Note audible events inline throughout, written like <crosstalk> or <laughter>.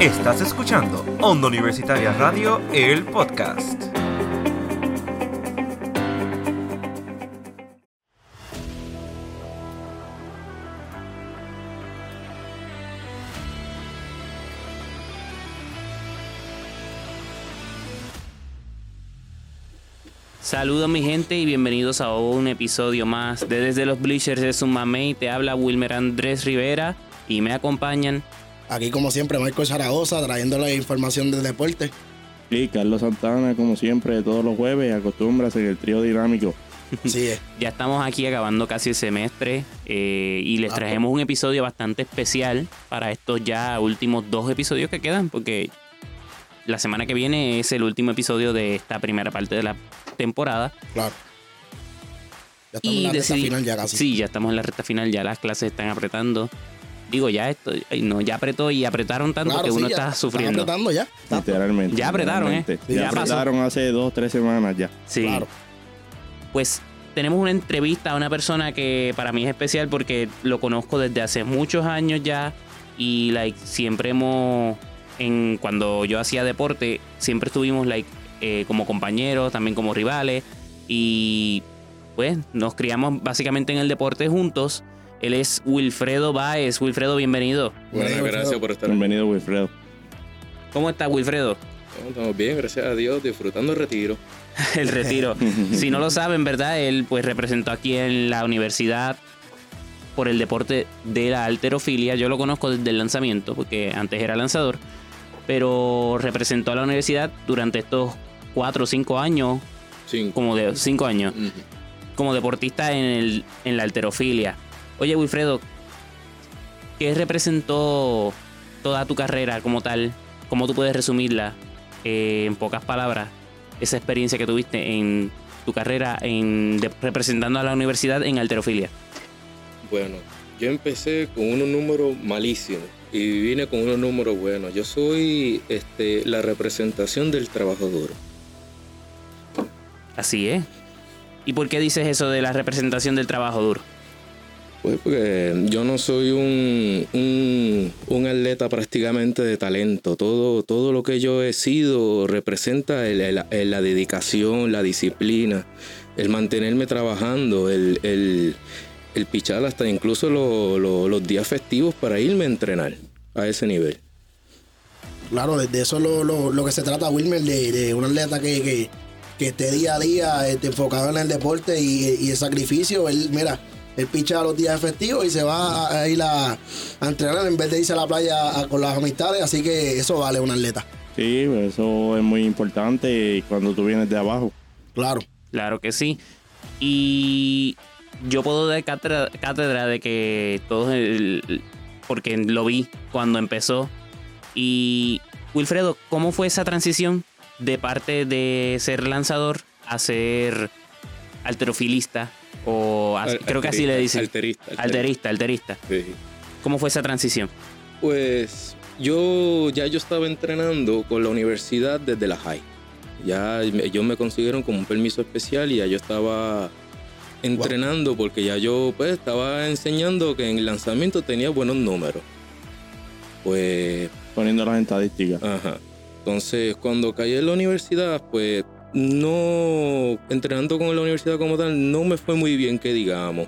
Estás escuchando Onda Universitaria Radio, el podcast. Saludos mi gente y bienvenidos a un episodio más de Desde los Bleachers de Sumamey. Te habla Wilmer Andrés Rivera y me acompañan. Aquí como siempre Marco Zaragoza trayendo la información del deporte. Y Carlos Santana, como siempre, todos los jueves, acostumbras en el trío dinámico. Sí, es. Ya estamos aquí acabando casi el semestre eh, y les Ah, traemos un episodio bastante especial para estos ya últimos dos episodios que quedan porque la semana que viene es el último episodio de esta primera parte de la temporada. claro. Ya estamos y en la recta decidí- final ya casi. Sí, ya estamos en la recta final, ya las clases están apretando. Digo, ya esto, no, ya apretó y apretaron tanto Claro, que sí, uno ya está sufriendo. apretando ya. Está- Literalmente. Ya apretaron, ¿eh? Sí, ya ya pasó. apretaron hace dos, tres semanas ya. Sí. Claro. Pues tenemos una entrevista a una persona que para mí es especial porque lo conozco desde hace muchos años ya y like siempre hemos en cuando yo hacía deporte siempre estuvimos like eh, como compañeros también como rivales y pues nos criamos básicamente en el deporte juntos él es Wilfredo Baez Wilfredo bienvenido Wilfredo. gracias por estar aquí. Bienvenido, Wilfredo. cómo estás Wilfredo Estamos bien, gracias a Dios, disfrutando el retiro. <laughs> el retiro. <laughs> si no lo saben, ¿verdad? Él pues representó aquí en la universidad por el deporte de la alterofilia. Yo lo conozco desde el lanzamiento, porque antes era lanzador. Pero representó a la universidad durante estos cuatro o cinco años, Cinco. como de cinco años, como deportista en, el, en la alterofilia. Oye, Wilfredo, ¿qué representó toda tu carrera como tal? ¿Cómo tú puedes resumirla eh, en pocas palabras? Esa experiencia que tuviste en tu carrera en, de- representando a la universidad en alterofilia. Bueno, yo empecé con unos números malísimos y vine con unos números buenos. Yo soy este, la representación del trabajo duro. Así es. ¿Y por qué dices eso de la representación del trabajo duro? Pues porque yo no soy un, un, un atleta prácticamente de talento. Todo, todo lo que yo he sido representa el- la dedicación, la disciplina, el mantenerme trabajando, el, pichar hasta incluso lo- lo- los días festivos para irme a entrenar a ese nivel. Claro, de, eso es lo, lo- lo que se trata, Wilmer, de, de un atleta que, que, que esté día a día este, enfocado en el deporte y, y el sacrificio. Él, mira, él picha los días festivos y se va a, a ir a, a entrenar en vez de irse a la playa a- con las amistades. Así que eso vale un atleta. Sí, eso es muy importante cuando tú vienes de abajo. Claro. Claro que sí. Y yo puedo dar cátedra, cátedra de que todos, el- porque lo vi cuando empezó. Y Wilfredo, ¿cómo fue esa transición de parte de ser lanzador a ser alterofilista? O as- Al- creo que así le dicen. Alterista. Alterista, alterista. Sí. ¿Cómo fue esa transición? Pues yo ya yo estaba entrenando con la universidad desde la high. Ya ellos me consiguieron como un permiso especial y ya yo estaba entrenando porque ya yo pues estaba enseñando que en el lanzamiento tenía buenos números. Pues Poniendo las estadísticas. Ajá. Entonces, cuando caí en la universidad, pues no, entrenando con la universidad como tal, no me fue muy bien, que digamos.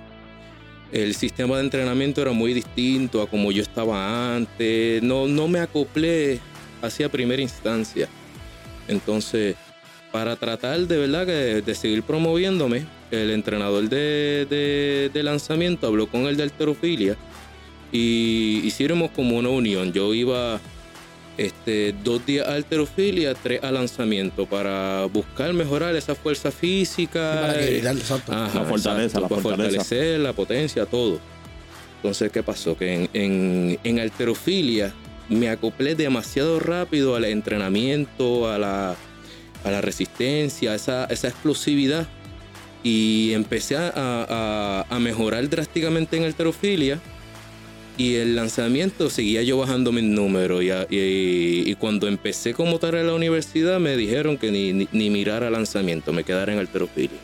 El sistema de entrenamiento era muy distinto a como yo estaba antes. No, no me acoplé hacia primera instancia. Entonces, para tratar de verdad que de seguir promoviéndome, el entrenador de, de- de lanzamiento habló con el de alterofilia y hicimos como una unión. Yo iba este, dos días a alterofilia, tres a lanzamiento para buscar mejorar esa fuerza física. para que, eh, exacto. Ajá, La fortaleza, exacto, la para fortaleza. fortalecer la potencia, todo. Entonces, ¿qué pasó? Que en, en, en alterofilia me acoplé demasiado rápido al entrenamiento, a la, a la resistencia, a esa, esa explosividad. Y empecé a, a- a mejorar drásticamente en alterofilia. Y el lanzamiento seguía yo bajando mis números. Y, y- y cuando empecé como tal en la universidad, me dijeron que ni, ni, ni mirara lanzamiento, me quedara en alterofilia.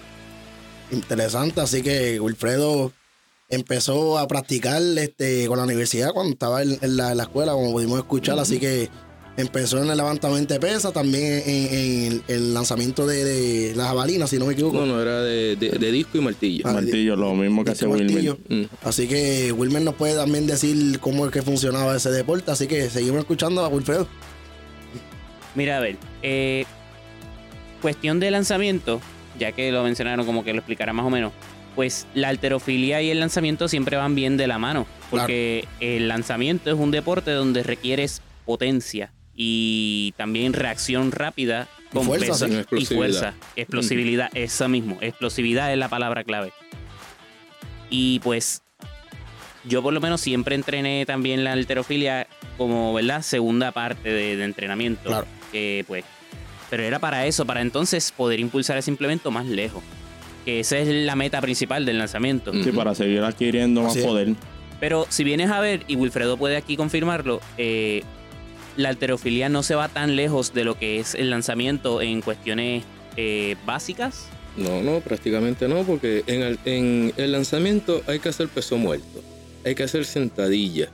Interesante, así que Wilfredo empezó a practicar este, con la universidad cuando estaba en, en la, en la escuela, como pudimos escuchar, así que Empezó en el levantamiento de pesas, también en, en el lanzamiento de, de las jabalinas, si no me equivoco. No, no, era de, de- de disco y martillo. Ah, Martillo, lo mismo que hace Wilmer. Mm. Así que Wilmer nos puede también decir cómo es que funcionaba ese deporte. Así que seguimos escuchando a Wilfredo. Mira, a ver, eh, cuestión de lanzamiento, ya que lo mencionaron como que lo explicará más o menos, pues la alterofilia y el lanzamiento siempre van bien de la mano, porque el lanzamiento es un deporte donde requieres potencia y también reacción rápida Y con fuerza, peso y fuerza, explosividad, eso mismo, explosividad es la palabra clave. Y pues yo por lo menos siempre entrené también la alterofilia como, ¿verdad? Segunda parte de, de entrenamiento. Claro. Que pues, pero era para eso, para entonces poder impulsar ese implemento más lejos. Que esa es la meta principal del lanzamiento. Mm. Sí, para seguir adquiriendo más Así es. poder. Pero si vienes a ver, y Wilfredo puede aquí confirmarlo, eh, la alterofilia no se va tan lejos de lo que es el lanzamiento en cuestiones eh, básicas. No, no, prácticamente no, porque en el, en el lanzamiento hay que hacer peso muerto, hay que hacer sentadilla,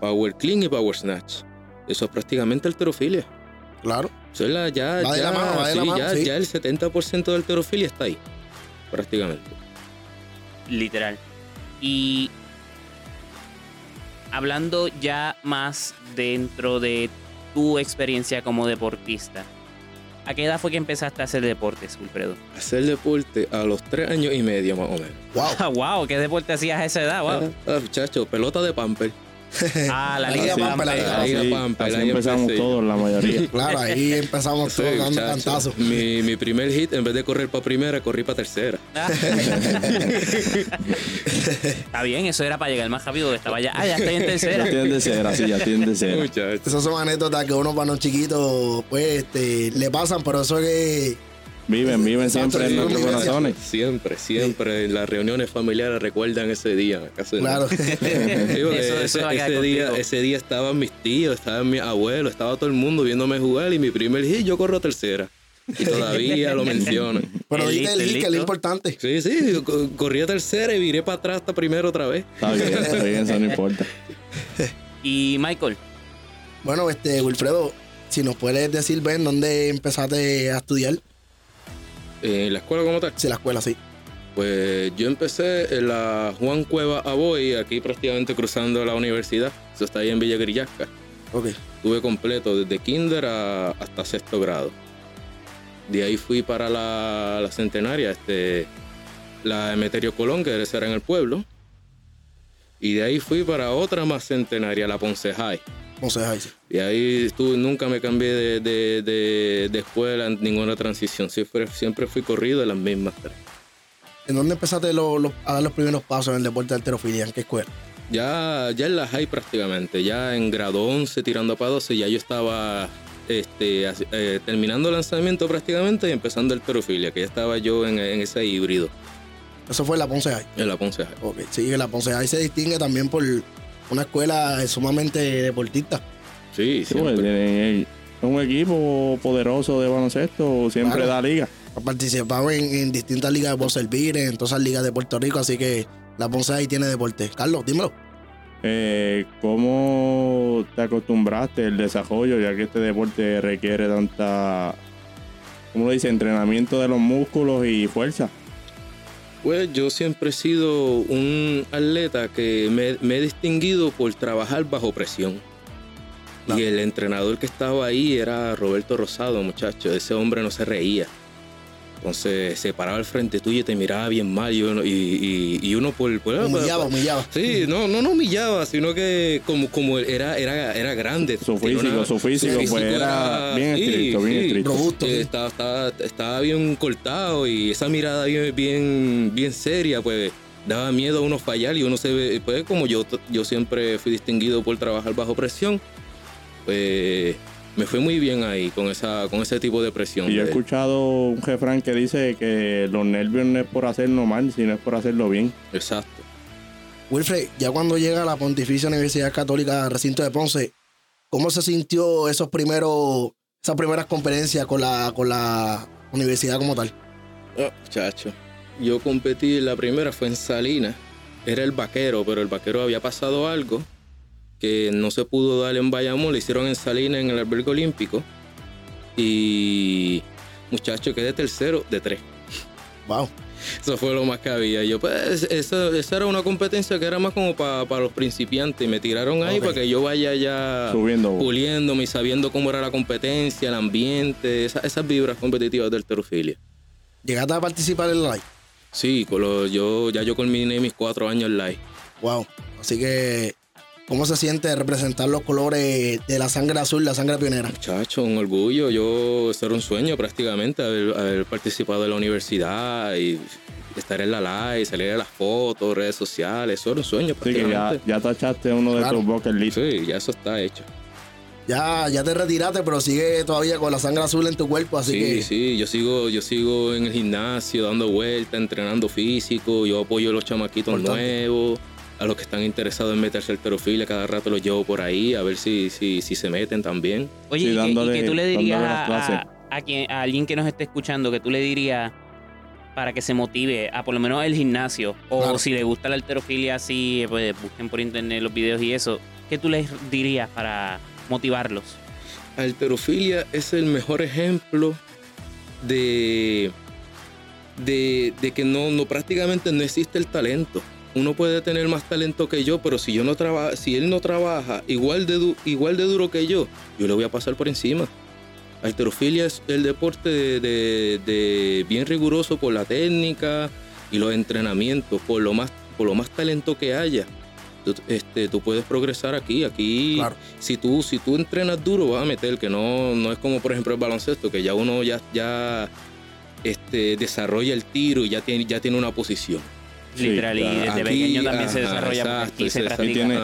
power clean y power snatch. Eso es prácticamente alterofilia. Claro. Eso es la, ya, Va de ya, la mano, va de la sí, mano, ya, sí. ya el 70% de alterofilia está ahí, prácticamente. Literal. Y hablando ya más dentro de tu experiencia como deportista, ¿a qué edad fue que empezaste a hacer deportes, Wilfredo? Hacer deporte a los tres años y medio más o menos. Wow. <laughs> wow, ¿qué deporte hacías a esa edad? Wow. Ah, ah, muchacho, pelota de pamper. <laughs> Ah, la La Liga Liga Pampa. La Liga pampa, así ahí empezamos empecé. todos, la mayoría. <laughs> Claro, ahí empezamos Sí, todos dando cantazos. Mi, mi primer hit, en vez de correr para primera, corrí para tercera. <laughs> Está bien, eso era para llegar más rápido. Estaba ya. Ah, ya estoy en Ya tercera. tienen de cera, sí, ya tienen de cera. Muchacho. Esas son anécdotas que uno para los chiquitos, pues, este, le pasan, pero eso es que Viven, viven siempre en nuestros corazones. Siempre, siempre en las reuniones familiares recuerdan ese día. casi. Claro. Sí, <laughs> porque Eso- eso ese, ese día, ese día estaban mis tíos, estaban mis abuelos, estaba todo el mundo viéndome jugar y mi primer hit yo corro tercera. Y todavía lo mencionan. <laughs> Pero El diste el hit, que es lo importante. Sí, sí, corrí a tercera y viré para atrás hasta primero otra vez. Está bien, está bien, eso no importa. <laughs> Y Michael, Bueno, este, Wilfredo, si nos puedes decir, Ben, dónde empezaste a estudiar, En la escuela como tal. si la escuela sí. Pues yo empecé en la Juan Cueva Aboy, aquí prácticamente cruzando la universidad. Eso está ahí en Villa Grillasca. Ok. Estuve completo desde kinder a- hasta sexto grado. De ahí fui para la, la centenaria, este, la Emeterio Colón, que era en el pueblo. Y de ahí fui para otra más centenaria, la Ponce High. Y ahí estuve, nunca me cambié de, de- de- de escuela, en ninguna transición. Siempre, siempre fui corrido en las mismas tres. ¿En dónde empezaste lo- lo- a dar los primeros pasos en el deporte de alterofilia? ¿En qué escuela? Ya, ya en la high prácticamente, ya en grado 11 tirando para 12, ya yo estaba este, eh, terminando el lanzamiento prácticamente y empezando el perofilia, que ya estaba yo en, en ese híbrido, Eso fue en la Ponce High. en la Ponce High. Ok. Sí, que la Ponce High se distingue también por una escuela sumamente deportista. Sí, Sí, pues, siempre. tienen- es un equipo poderoso de baloncesto, siempre Claro. da liga. Ha participado en, en distintas ligas de Ponce Elvire, en todas las ligas de Puerto Rico, así que la Ponce High tiene deporte. Carlos, dímelo. Eh, ¿Cómo te acostumbraste al desarrollo, ya que este deporte requiere tanta, ¿cómo lo dice? Entrenamiento de los músculos y fuerza. Pues yo siempre he sido un atleta que me, me he distinguido por trabajar bajo presión. Claro. Y el entrenador que estaba ahí era Roberto Rosado, muchacho. Ese hombre no se reía. Entonces se paraba al frente tuyo y te miraba bien mal. Y uno, y, y- y uno por, por- Humillaba, humillaba. Sí, no, no, no humillaba, sino que como, como era, era, era grande. Su físico, su físico, pues, era bien estricto, bien estricto. Robusto. Eh, Estaba, estaba, estaba bien cortado y esa mirada bien, bien, bien seria, pues daba miedo a uno fallar y uno se ve, pues como yo, yo siempre fui distinguido por trabajar bajo presión, pues me fue muy bien ahí con esa, con ese tipo de presión. Y yo he escuchado un refrán que dice que los nervios no es por hacerlo mal, sino es por hacerlo bien. Exacto. Wilfred, ya cuando llega a la Pontificia Universidad Católica Recinto de Ponce, ¿cómo se sintió esos primeros, esas primeras conferencias con la, con la universidad como tal? Ah, muchacho. Yo competí, la primera fue en Salinas. Era el vaquero, pero el vaquero había pasado algo que no se pudo dar en Bayamón, le hicieron en Salinas en el albergue olímpico. Y muchacho, quedé tercero de tres. Wow. Eso fue lo más que había. Yo, pues, eso, esa era una competencia que era más como para los principiantes. Me tiraron ahí para que yo vaya ya Subiendo. puliéndome y sabiendo cómo era la competencia, el ambiente, esa- esas vibras competitivas del terofilia. ¿Llegaste a participar en live? Sí, con lo- yo, ya yo culminé mis cuatro años en live. Wow. Así que, ¿cómo se siente representar los colores de la sangre azul, la sangre pionera? Muchacho, un orgullo. Yo, eso era un sueño prácticamente, haber, haber participado en la universidad y estar en la live, salir a las fotos, redes sociales. Eso era un sueño Así que ya, prácticamente. ya tachaste uno de tus bucket list. Sí, ya eso está hecho. Ya, ya te retiraste, pero sigue todavía con la sangre azul en tu cuerpo, así sí, que. sí, yo sigo, yo sigo en el gimnasio dando vueltas, entrenando físico, yo apoyo a los chamaquitos Importante. nuevos, a los que están interesados en meterse al terofilia, cada rato los llevo por ahí a ver si, si, si se meten también. Oye, Sí, ¿y, qué- y dándole- qué tú le dirías a, clases. a- a quien, a alguien que nos esté escuchando, que tú le dirías para que se motive a por lo menos el gimnasio? O Claro. si le gusta la alterofilia, así, pues busquen por internet los videos y eso. ¿Qué tú les dirías para motivarlos? Alterofilia es el mejor ejemplo de, de, de que no, no prácticamente no existe el talento. Uno puede tener más talento que yo, pero si yo no trabaja, si él no trabaja igual de, du- igual de duro que yo, yo le voy a pasar por encima. Alterofilia es el deporte de, de- de bien riguroso por la técnica y los entrenamientos, por lo más, por lo más talento que haya. Tú, este, tú puedes progresar aquí. Aquí Claro. si tú, si tú entrenas duro, vas a meter, que no, no es como por ejemplo el baloncesto, que ya uno ya, ya este, desarrolla el tiro y ya tiene, ya tiene una posición. Sí, Literal, y desde Aquí, pequeño también se ajá, desarrolla, porque exacto, aquí se practica. tiene-.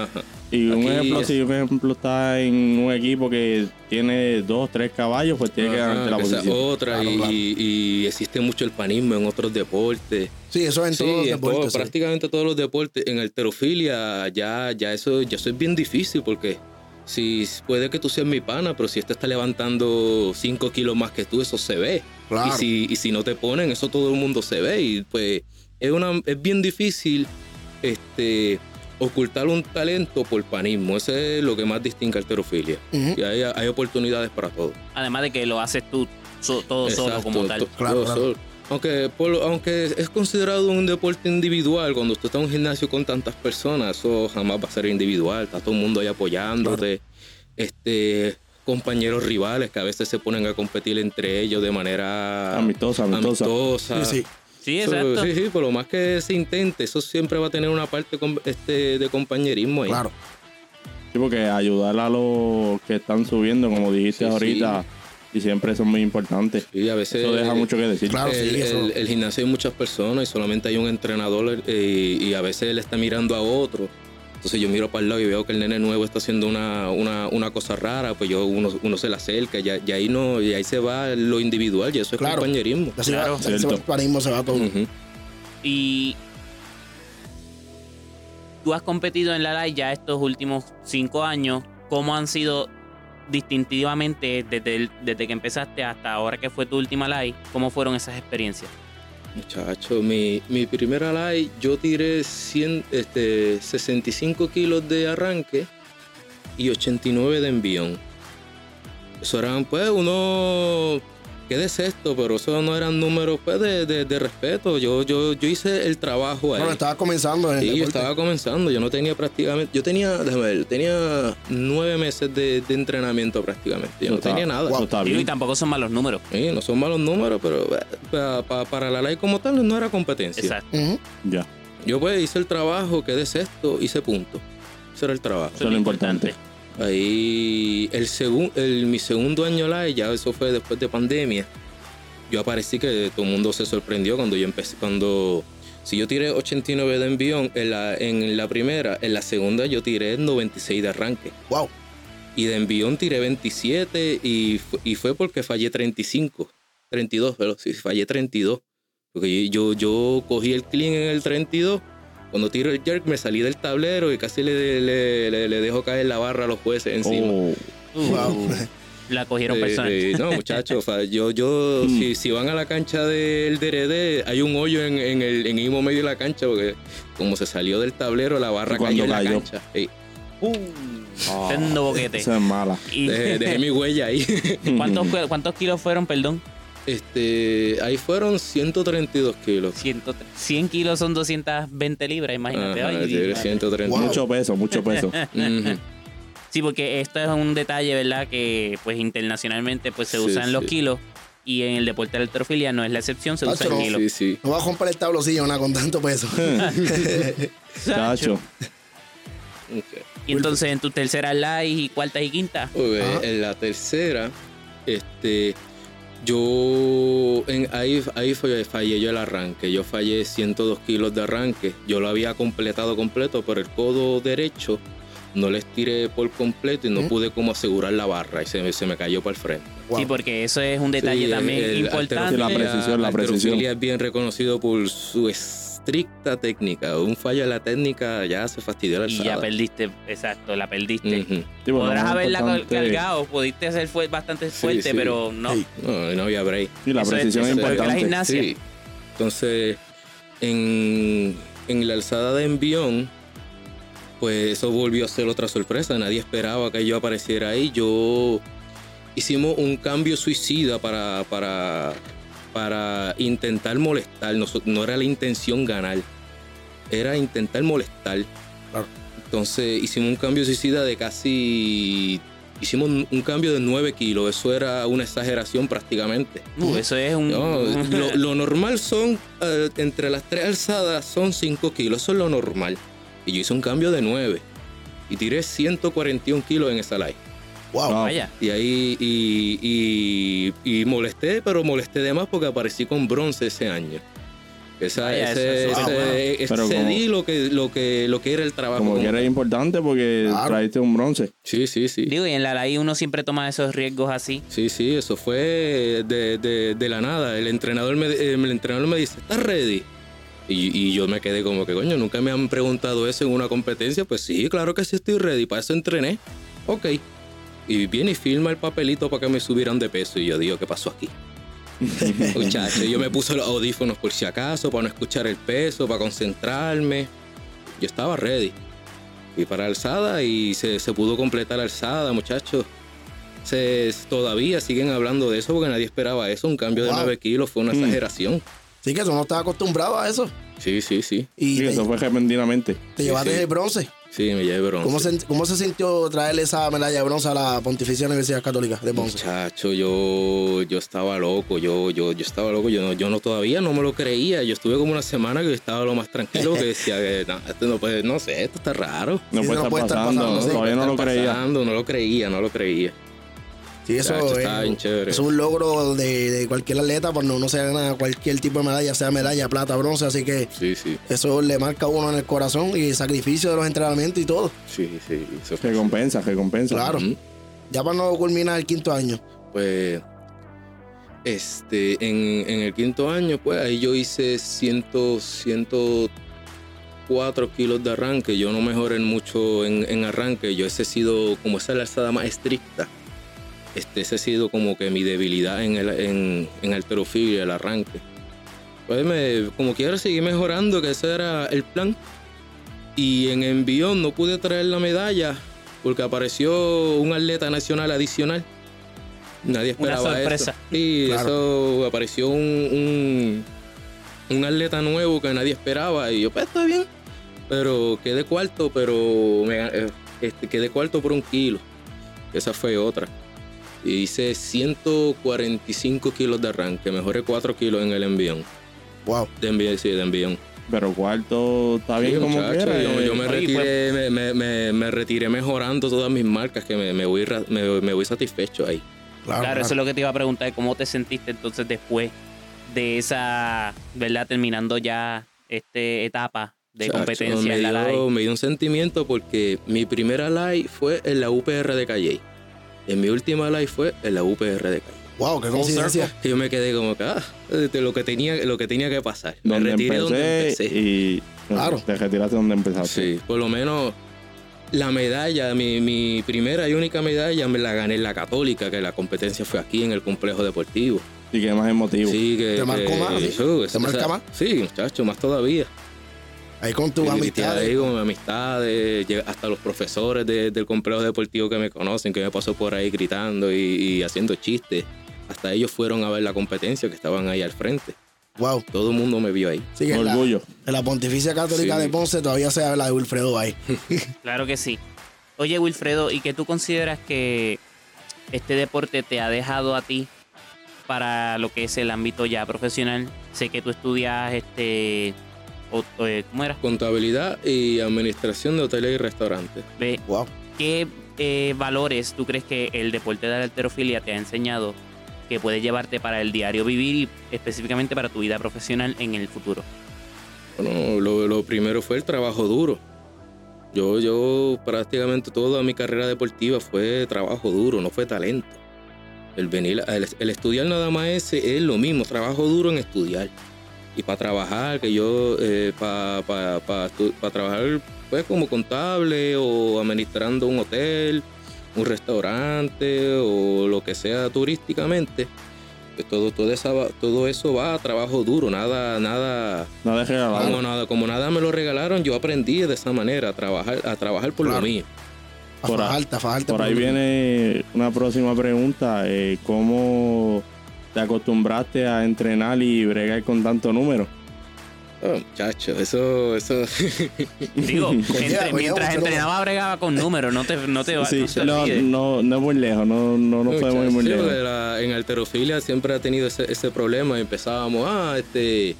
Y un Aquí ejemplo, es- si un ejemplo está en un equipo que tiene dos, tres caballos, pues tiene que Ajá, ganarte la posición. otra, Claro, y, claro. y existe mucho el panismo en otros deportes. Sí, eso en Sí, todos los en todo- deportes. sí. prácticamente todos los deportes. En alterofilia ya, ya eso, ya eso es bien difícil porque si puede que tú seas mi pana, pero si este está levantando 5 kilos más que tú, eso se ve. Claro. Y, si, y si no te ponen, eso todo el mundo se ve. Y pues es, una, es bien difícil este, ocultar un talento por panismo. Eso es lo que más distingue a alterofilia. Ujú. Y hay, hay oportunidades para todo. Además de que lo haces tú so- todo solo como tal. to- Claro, todo claro. solo. Aunque, por aunque es considerado un deporte individual, cuando usted está en un gimnasio con tantas personas, eso jamás va a ser individual. Está todo el mundo ahí apoyándote. Este, compañeros rivales que a veces se ponen a competir entre ellos de manera Amistosa, amistosa. amistosa. Sí, sí. Sí, Eso- exacto. sí, sí, por lo más que se intente, eso siempre va a tener una parte este, de compañerismo ahí. Claro. Sí, porque ayudar a los que están subiendo, como dijiste Sí, ahorita, y siempre son muy importantes. Y a veces Eso deja mucho que decir. Claro, el, sí, eso. el- el gimnasio hay muchas personas y solamente hay un entrenador eh, y a veces él está mirando a otro. Entonces yo miro para el lado y veo que el nene nuevo está haciendo una, una, una cosa rara, pues yo uno, uno se le acerca, ya, ya ahí no, y ahí se va lo individual y eso es Claro. compañerismo. Claro. va, el panismo, se va todo. Y tú has competido en la LAI ya estos últimos cinco años. ¿Cómo han sido distintivamente desde, el- desde que empezaste hasta ahora que fue tu última LAI? ¿Cómo fueron esas experiencias? Muchacho, mi, mi primera live yo tiré 100, este, 65 kilos de arranque y 89 de envión. Eso eran, pues, uno. ¿Qué de sexto? Pero eso no eran números pues, de, de- de respeto. Yo, yo, yo hice el trabajo ahí. Bueno, estaba comenzando en el Sí, yo estaba comenzando, yo no tenía prácticamente, yo tenía, déjame ver, tenía nueve meses de, de entrenamiento prácticamente, yo no Está- tenía nada. Eso está Digo, y tampoco son malos números. Sí, no son malos números, pero eh, pa- pa- para la ley como tal no era competencia. Exacto. Ya. Yo pues hice el trabajo, quedé sexto, hice punto. Ese era el trabajo. Eso es lo importante. Ahí, el segun- el, mi segundo año live, ya eso fue después de pandemia, yo aparecí que todo el mundo se sorprendió cuando yo empecé, cuando... Si yo tiré 89 de envión en la, en la primera, en la segunda yo tiré 96 de arranque. Wow. Y de envión tiré 27 y, y fue porque fallé 35. 32, pero sí, fallé 32. Porque yo, yo cogí el clean en el 32. Cuando tiro el jerk me salí del tablero y casi le, le, le- le dejo caer la barra a los jueces encima. Oh, Wow. La cogieron Eh, personal. eh, no, muchachos, <laughs> yo, yo Mm. si, si van a la cancha del DRD, hay un hoyo en, en el en mismo medio de la cancha, porque como se salió del tablero, la barra ¿Y cuándo cayó en la cayó? cancha. Ey. Tremendo boquete. Esa es mala. Y- Dejé, dejé mi huella ahí. ¿Cuántos, <laughs> ¿Cuántos kilos fueron, perdón? Este, ahí fueron 132 kilos. 100, 100 kilos son 220 libras, imagínate. Ajá, Ay, sí, madre. 130. Wow. Mucho peso, mucho peso. <laughs> Sí, porque esto es un detalle, ¿verdad? Que pues internacionalmente pues se Sí, usan los kilos y en el deporte de la alterofilia no es la excepción, se Tacho, usan no. kilos. Sí, sí. No va a comprar el tablocillo nada con tanto peso. <laughs> Chacho. Ok. Y entonces en tu tercera live y cuarta y quinta. Pues, Ajá. en la tercera, este, yo, en, ahí, ahí fue- fallé yo el arranque. Yo fallé 102 kilos de arranque. Yo lo había completado completo, pero el codo derecho no le estiré por completo y no pude como asegurar la barra y se, me- se me cayó para el frente. Wow. Sí, porque eso es un detalle Sí, también el importante. Sí, la precisión, la precisión. alterofilia es bien reconocido por su estricta técnica. Un fallo en la técnica ya se fastidió la y ya perdiste, exacto, la perdiste. Sí, lo Podrás haberla importante- cargado, pudiste ser fue bastante fuerte, sí. pero no. No, no había break. Sí, la Eso es- precisión es, es porque la importante. gimnasia- Sí. Entonces, en, en la alzada de envión, pues eso volvió a ser otra sorpresa. Nadie esperaba que yo apareciera ahí. Yo hicimos un cambio suicida para, para, para intentar molestar. No, no era la intención ganar, era intentar molestar. Claro. Entonces hicimos un cambio suicida de casi... Hicimos un- un cambio de 9 kilos. Eso era una exageración prácticamente. Uh, eso es un. No, <laughs> lo, lo normal son, eh, entre las tres alzadas son 5 kilos, eso es lo normal. Y yo hice un cambio de 9 y tiré 141 kilos en esa live. Wow. Vaya. Y ahí y, y- y molesté, pero molesté de más porque aparecí con bronce ese año. Esa, Vaya, ese, eso es súper bueno. ese- Pero excedí lo que, lo, que, lo que era el trabajo. Como que era importante porque Claro. traíste un bronce. Sí, sí, sí. Digo, y en la live uno siempre toma esos riesgos así. Sí, sí, eso fue de, de- de la nada. El entrenador me, eh, el entrenador me dice, ¿estás ready? Y, y yo me quedé como que, coño, nunca me han preguntado eso en una competencia. Pues sí, claro que sí estoy ready, para eso entrené. Ok. Y viene y firma el papelito para que me subieran de peso. Y yo digo, ¿qué pasó aquí? <laughs> Muchacho, yo me puse los audífonos por si acaso, para no escuchar el peso, para concentrarme. Yo estaba ready. Fui para la alzada y se, se pudo completar la alzada, muchachos. Se, todavía siguen hablando de eso porque nadie esperaba eso. Un cambio de Wow. 9 kilos fue una Mm. exageración. Sí, que tú no estás acostumbrado a eso. Sí, sí, sí. Y Sí, te, eso fue repentinamente. te sí, llevaste sí. el bronce. Sí, me llevé bronce. ¿Cómo se, ¿Cómo se sintió traerle esa medalla de bronce a la Pontificia Universidad Católica de Ponce? Muchacho, yo, yo estaba loco, yo, yo, yo estaba loco, yo no, yo no todavía no me lo creía. Yo estuve como una semana que estaba lo más tranquilo que decía que no, esto no puede, no sé, esto está raro. No Sí, puede no estar puede estar pasando. pasando, ¿no? sí. Todavía no lo Está creía. pasando, no lo creía, no lo creía. Sí, eso es, está bien chévere. es un logro de, de cualquier atleta cuando uno se gana cualquier tipo de medalla, sea medalla, plata, bronce, así que Sí, sí, eso le marca a uno en el corazón y el sacrificio de los entrenamientos y todo. sí, sí. eso Recompensa, recompensa. Claro. Ya para no culminar el quinto año. Pues, este, en, en el quinto año, pues ahí yo hice 100, 104 kilos de arranque. Yo no mejoré mucho en, en arranque. Yo ese he sido, como esa es la alzada más estricta, este, ese ha sido como que mi debilidad en, el, en, en alterofilia, el arranque. Pues me, como quiero seguir mejorando, que ese era el plan. Y en envión no pude traer la medalla porque apareció un atleta nacional adicional. Nadie Una esperaba sorpresa. eso. Sí, Claro. eso apareció un, un, un atleta nuevo que nadie esperaba. Y yo, pues está bien. Pero quedé cuarto, pero me, eh, este, quedé cuarto por un kilo. Esa fue otra. Y hice 145 kilos de arranque. Mejoré 4 kilos en el envión. Wow. De envión, sí, de envión. Pero cuarto está bien Sí, como muchacho, quiera. yo, eh. yo me, Oye, retiré, me, me- me- me retiré mejorando todas mis marcas, que me, me voy, me, me voy satisfecho ahí. Claro, Claro, eso es lo que te iba a preguntar, ¿cómo te sentiste entonces después de esa, ¿verdad? Terminando ya esta etapa de Chacho, competencia me en la dio, live. me dio un sentimiento porque mi primera live fue en la UPR de Calle. En mi última live fue en la UPR de Calle. Wow, qué coincidencia. Que yo me quedé como que, ah, de lo que tenía, lo que tenía que pasar. Me Donde retiré empecé, donde empecé. y Claro. te retiraste donde empezaste. Sí, por lo menos la medalla, mi, mi primera y única medalla me la gané en la Católica, que la competencia fue aquí en el complejo deportivo. Y que más emotivo. Sí, que. ¿Te marcó que- más, sí? ¿Te marca más? Sí, muchacho, más todavía. Ahí con tu Y grité amistad. ahí con mis amistades, llega- hasta los profesores de- del complejo deportivo que me conocen, que me pasó por ahí gritando y, y haciendo chistes. Hasta ellos fueron a ver la competencia que estaban ahí al frente. Wow. Todo el mundo me vio ahí. Sí, que en la, Orgullo. en la Pontificia Católica Sí. de Ponce todavía se habla de Wilfredo ahí. <laughs> Claro que sí. Oye, Wilfredo, ¿y qué tú consideras que este deporte te ha dejado a ti para lo que es el ámbito ya profesional? Sé que tú estudias este. O- o, eh, ¿Cómo era? Contabilidad y administración de hoteles y restaurantes. Ve, Wow. ¿Qué eh, valores tú crees que el deporte de la alterofilia te ha enseñado que puede llevarte para el diario vivir y específicamente para tu vida profesional en el futuro? Bueno, lo, lo primero fue el trabajo duro. Yo, yo prácticamente toda mi carrera deportiva fue trabajo duro, no fue talento. El venir, el, el estudiar nada más es, es lo mismo, trabajo duro en estudiar. Y para trabajar, que yo, para pa, pa, pa trabajar pues como contable o administrando un hotel, un restaurante o lo que sea turísticamente, pues todo, todo, esa, va- todo eso va a trabajo duro, nada, nada, como regalado. nada, como nada me lo regalaron, yo aprendí de esa manera a trabajar, a trabajar por Claro. lo mío. A Por ahí- fajarte, a fajarte. Por ahí viene una próxima pregunta. eh, ¿Cómo te acostumbraste a entrenar y bregar con tanto número? Oh, muchacho, eso, eso. <laughs> Digo, entre- <laughs> mientras entrenaba bregaba con números, no te, no te, Sí, no te no, no, no es muy lejos, no, no, no ir muy Sí, lejos. la- en alterofilia siempre ha tenido ese, ese problema. Empezábamos, ah, este,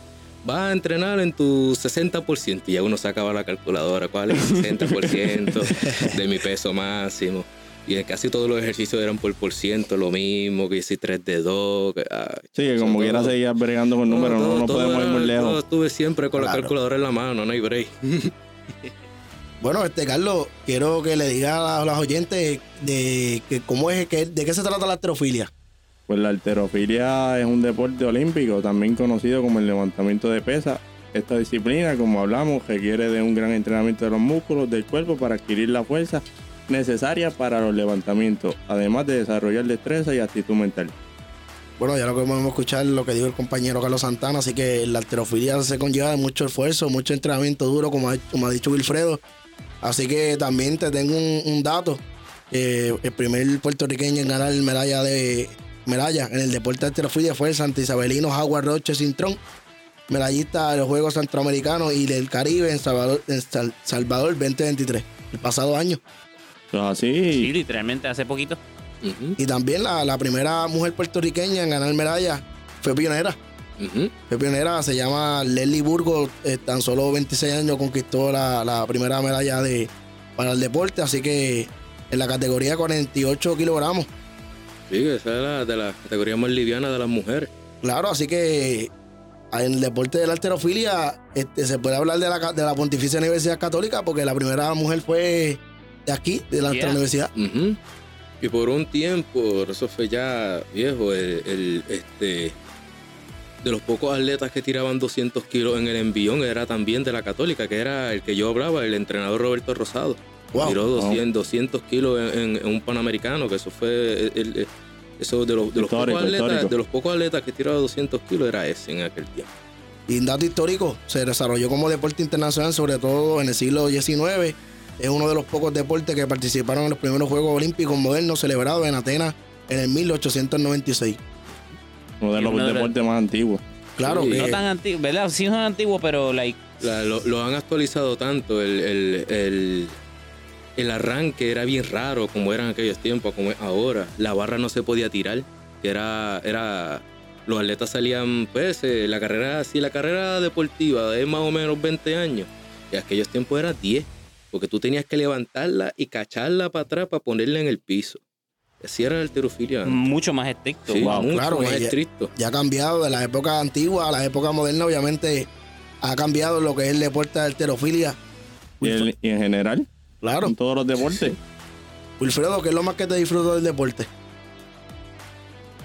vas a entrenar en tu 60%. Y ya uno sacaba la calculadora, ¿cuál es el 60% de mi peso máximo? Y casi todos los ejercicios eran por por ciento, lo mismo, que si 3 de 2. Que, ah, Sí, que como todo- quiera seguir bregando con números, no, no podemos ir muy lejos. estuve siempre con la Claro. calculadora en la mano, no hay break. <laughs> Bueno, este Carlos, quiero que le diga a los oyentes de que cómo es que de qué se trata la astrofilia. Pues la alterofilia es un deporte olímpico, también conocido como el levantamiento de pesas. Esta disciplina, como hablamos, requiere de un gran entrenamiento de los músculos del cuerpo para adquirir la fuerza necesaria para los levantamientos, además de desarrollar destreza y actitud mental. Bueno, ya lo que podemos escuchar lo que dijo el compañero Carlos Santana, así que la alterofilia se conlleva de mucho esfuerzo, mucho entrenamiento duro, como ha, dicho Wilfredo. Así que también te tengo un, dato. que el primer puertorriqueño en ganar medalla de medalla en el deporte de alterofilia fue el Santa Isabelino Howard Roche Cintrón, medallista de los Juegos Centroamericanos y del Caribe en Salvador, en Sal- Salvador 2023, el pasado año. Entonces Sí, así, literalmente hace poquito. Y también la, la primera mujer puertorriqueña en ganar medalla fue pionera. Fue pionera, se llama Leslie Burgos, eh, tan solo 26 años conquistó la, la primera medalla de, para el deporte, así que en la categoría de 48 kilogramos. Sí, esa es la, de las categorías más livianas de las mujeres. Claro, así que en el deporte de la alterofilia este, se puede hablar de la, de la Pontificia Universidad Católica porque la primera mujer fue de aquí, de la Yeah. universidad. Y por un tiempo, eso fue ya viejo, el, el, este, de los pocos atletas que tiraban 200 kilos en el envión era también de la católica, que era el que yo hablaba, el entrenador Roberto Rosado. Wow. Tiró 200, 200 kilos en, en- en un panamericano, que eso fue, el- el- eso de los, de, los Histórico, pocos atletas, de los pocos atletas que tiraba 200 kilos era ese en aquel tiempo. Y un dato histórico, se desarrolló como deporte internacional, sobre todo en el siglo XIX. Es uno de los pocos deportes que participaron en los primeros Juegos Olímpicos modernos celebrados en Atenas en el 1896. uno de los uno de los- deportes más antiguos. Claro Sí. que No tan antiguo, ¿verdad? Sí son antiguos, pero like La- lo, lo han actualizado tanto, el, el, el, el arranque era bien raro como era en aquellos tiempos, como es ahora. La barra no se podía tirar, era, era los atletas salían, pues, eh, la carrera, si la carrera deportiva es más o menos 20 años, y aquellos tiempos era 10, porque tú tenías que levantarla y cacharla para atrás para ponerla en el piso. Así era el alterofilia. mucho más estricto. Sí, wow, mucho claro, más ya- estricto. ya ha cambiado de la época antigua a la época moderna, obviamente ha cambiado lo que es el deporte de alterofilia. Y, el- y en general, Claro, en todos los deportes. Wilfredo, ¿qué es lo más que te disfruta del deporte?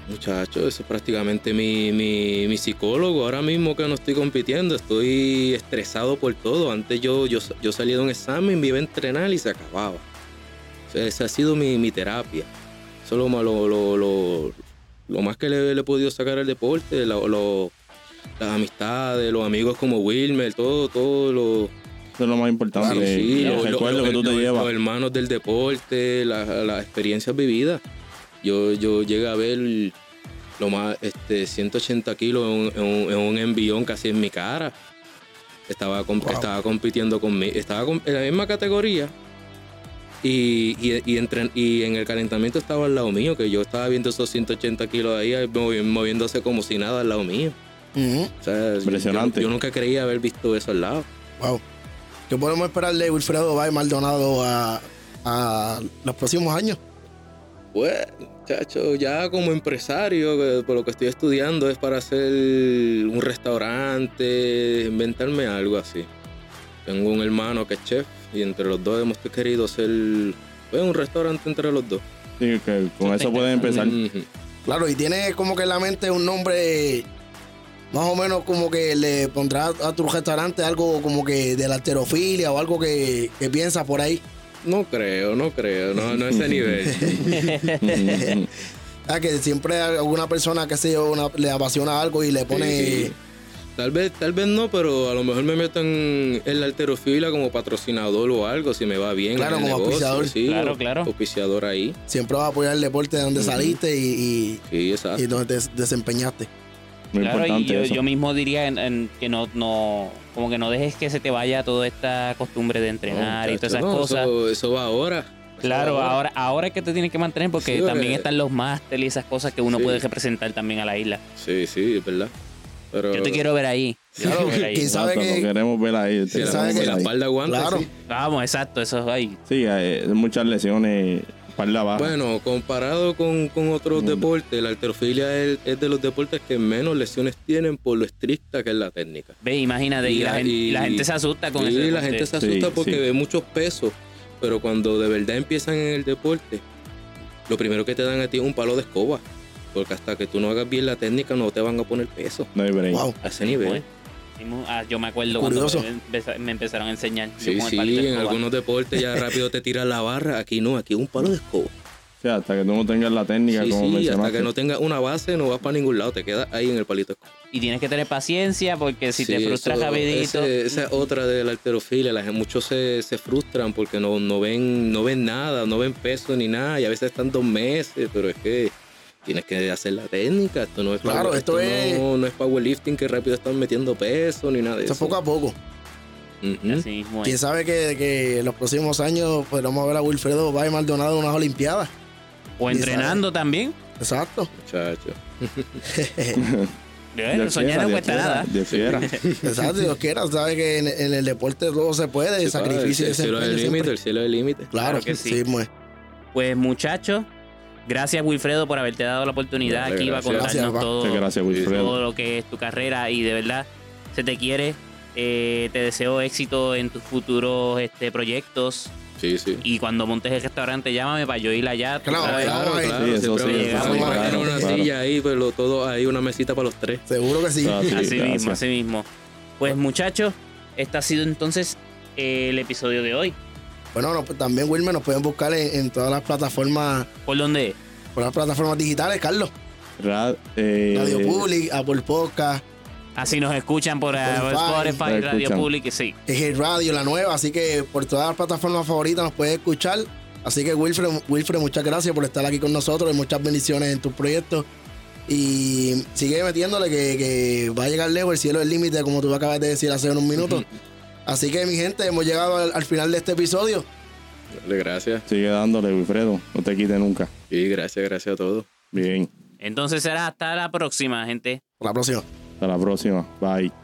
Muchacho, eso es prácticamente mi, mi, mi psicólogo. Ahora mismo que no estoy compitiendo, estoy estresado por todo. Antes yo, yo, yo salía de un examen, me iba a entrenar y se acababa. O sea, esa ha sido mi, mi terapia. Eso es lo, más- lo, lo, lo- lo más que le, le he podido sacar al deporte. Las amistades, los amigos como Wilmer, todo, todo lo, Eso es lo más importante. Sí, sí, el lo- recuerdo lo- que tú te llevas. Los hermanos del deporte, la- las experiencias vividas. Yo, yo llegué a ver lo más, este, 180 kilos en un, en un- en un envión casi en mi cara. Estaba, com- estaba compitiendo conmigo, estaba en la misma categoría. Y, y, y entre- y en el calentamiento estaba al lado mío, que yo estaba viendo esos 180 kilos ahí movi- moviéndose como si nada al lado mío. O sea, yo- Impresionante. Yo, nunca creía haber visto eso al lado. Wow. ¿Qué podemos esperar de Wilfredo Bay Maldonado a, a los próximos años? Pues, chacho, ya como empresario, que por lo que estoy estudiando es para hacer un restaurante, inventarme algo así. Tengo un hermano que es chef y entre los dos hemos querido hacer pues, un restaurante entre los dos. Sí, que con eso puedes empezar. Claro, y tiene como que en la mente un nombre más o menos como que le pondrá a tu restaurante algo como que de la alterofilia o algo que, que piensa por ahí. No creo, no creo, no, no ese nivel. <laughs> Ah, que siempre alguna persona que sé yo, una- le apasiona algo y le pone. Sí, sí. Tal vez, tal vez no, pero a lo mejor me meto en, en la alterofilia como patrocinador o algo, si me va bien. Claro, en el como negocio, auspiciador. Sí, Claro, claro. Auspiciador ahí. Siempre va a apoyar el deporte de donde saliste y, y, Sí, y donde te desempeñaste. Muy Claro, y yo, eso. yo mismo diría en- en que no, no, como que no dejes que se te vaya toda esta costumbre de entrenar y todas esas no, cosas. Eso, eso va ahora. Claro, va ahora, ahora es que te tienes que mantener porque Sí, también están los máster y esas cosas que uno Sí. puede representar también a la isla. Sí, sí, es verdad. Pero, Yo te quiero ver ahí. <laughs> ¿Quién sabe Exacto, que- lo queremos ver ahí. sabe que- la espalda aguanta, Claro. sí. Vamos, exacto, eso ahí. Sí, hay muchas lesiones, espalda baja. Bueno, comparado con, con otros Mm. deportes, la alterofilia es, es de los deportes que menos lesiones tienen por lo estricta que es la técnica. Ve, imagínate, y, Y la, gente, y la y- gente se asusta con Sí, eso. la gente se Sí, asusta porque sí. ve muchos pesos, pero cuando de verdad empiezan en el deporte, lo primero que te dan a ti es un palo de escoba. Porque hasta que tú no hagas bien la técnica no te van a poner peso no hay. Wow. a ese nivel. Ah, yo me acuerdo Curioso. cuando me, empeza- me empezaron a enseñar. yo Sí, sí, en algunos deportes ya rápido te tiras la barra, aquí no, aquí es un palo de escoba. O sea, hasta que tú no tengas la técnica, Sí, como sí, hasta que no tengas una base no vas para ningún lado, te quedas ahí en el palito de escoba. Y tienes que tener paciencia porque si te Sí, frustras eso- rapidito. ese- esa es otra de la alterofilia. La gente- muchos se, se frustran porque no, no, ven, no ven nada, no ven peso ni nada. Y a veces están dos meses, pero es que tienes que hacer la técnica. Esto no es, Claro, power- esto es- no, no es powerlifting que rápido están metiendo peso ni nada de Esto eso. es poco a poco. Ujú. Así mismo es. Quién sabe que, que en los próximos años podremos ver a Wilfredo Bay Maldonado en unas Olimpiadas. O entrenando también. Exacto. Muchacho. <laughs> Bueno, soñar no cuesta nada. Dios quiera. <laughs> Exacto, Dios quiera. Sabe que en, en el deporte todo se puede, el Sí, sacrificio y el, cielo es el límite, el cielo es el límite. Claro, Claro que que sí. sí. pues. Pues muchachos, gracias Wilfredo por haberte dado la oportunidad Dale, aquí para gracias. contarnos Gracias, todo, Muchas gracias, Wilfredo. todo lo que es tu carrera y de verdad se te quiere. Eh, te deseo éxito en tus futuros este, proyectos Sí, sí. y cuando montes el restaurante llámame para yo ir allá. Claro, claro. ahí. claro. Sí, eso a claro, una claro. silla ahí, pero todo hay una mesita para los tres. Seguro que sí. Ah, sí, así gracias. mismo, así mismo. Pues muchachos, este ha sido entonces el episodio de hoy. Bueno, no, pues también Wilmer nos pueden buscar en, en todas las plataformas, ¿Por dónde? por las plataformas digitales, Carlos. Ra- eh, Radio Public, Apple Podcast, Así nos escuchan por, eh, por Spotify. Spotify, Nos Radio escuchan. Public, sí. es Radio, la nueva, así que por todas las plataformas favoritas nos puedes escuchar. Así que Wilfred, Wilfred, muchas gracias por estar aquí con nosotros y muchas bendiciones en tus proyectos. Y sigue metiéndole que, que va a llegar lejos, el cielo es el límite, como tú acabas de decir hace unos minutos. Así que mi gente, hemos llegado al, al final de este episodio. Dale, gracias. Sigue dándole, Wilfredo. No te quite nunca. Y gracias, gracias a todos. Bien. Entonces será hasta la próxima, gente. Hasta la próxima. Hasta la próxima. Bye.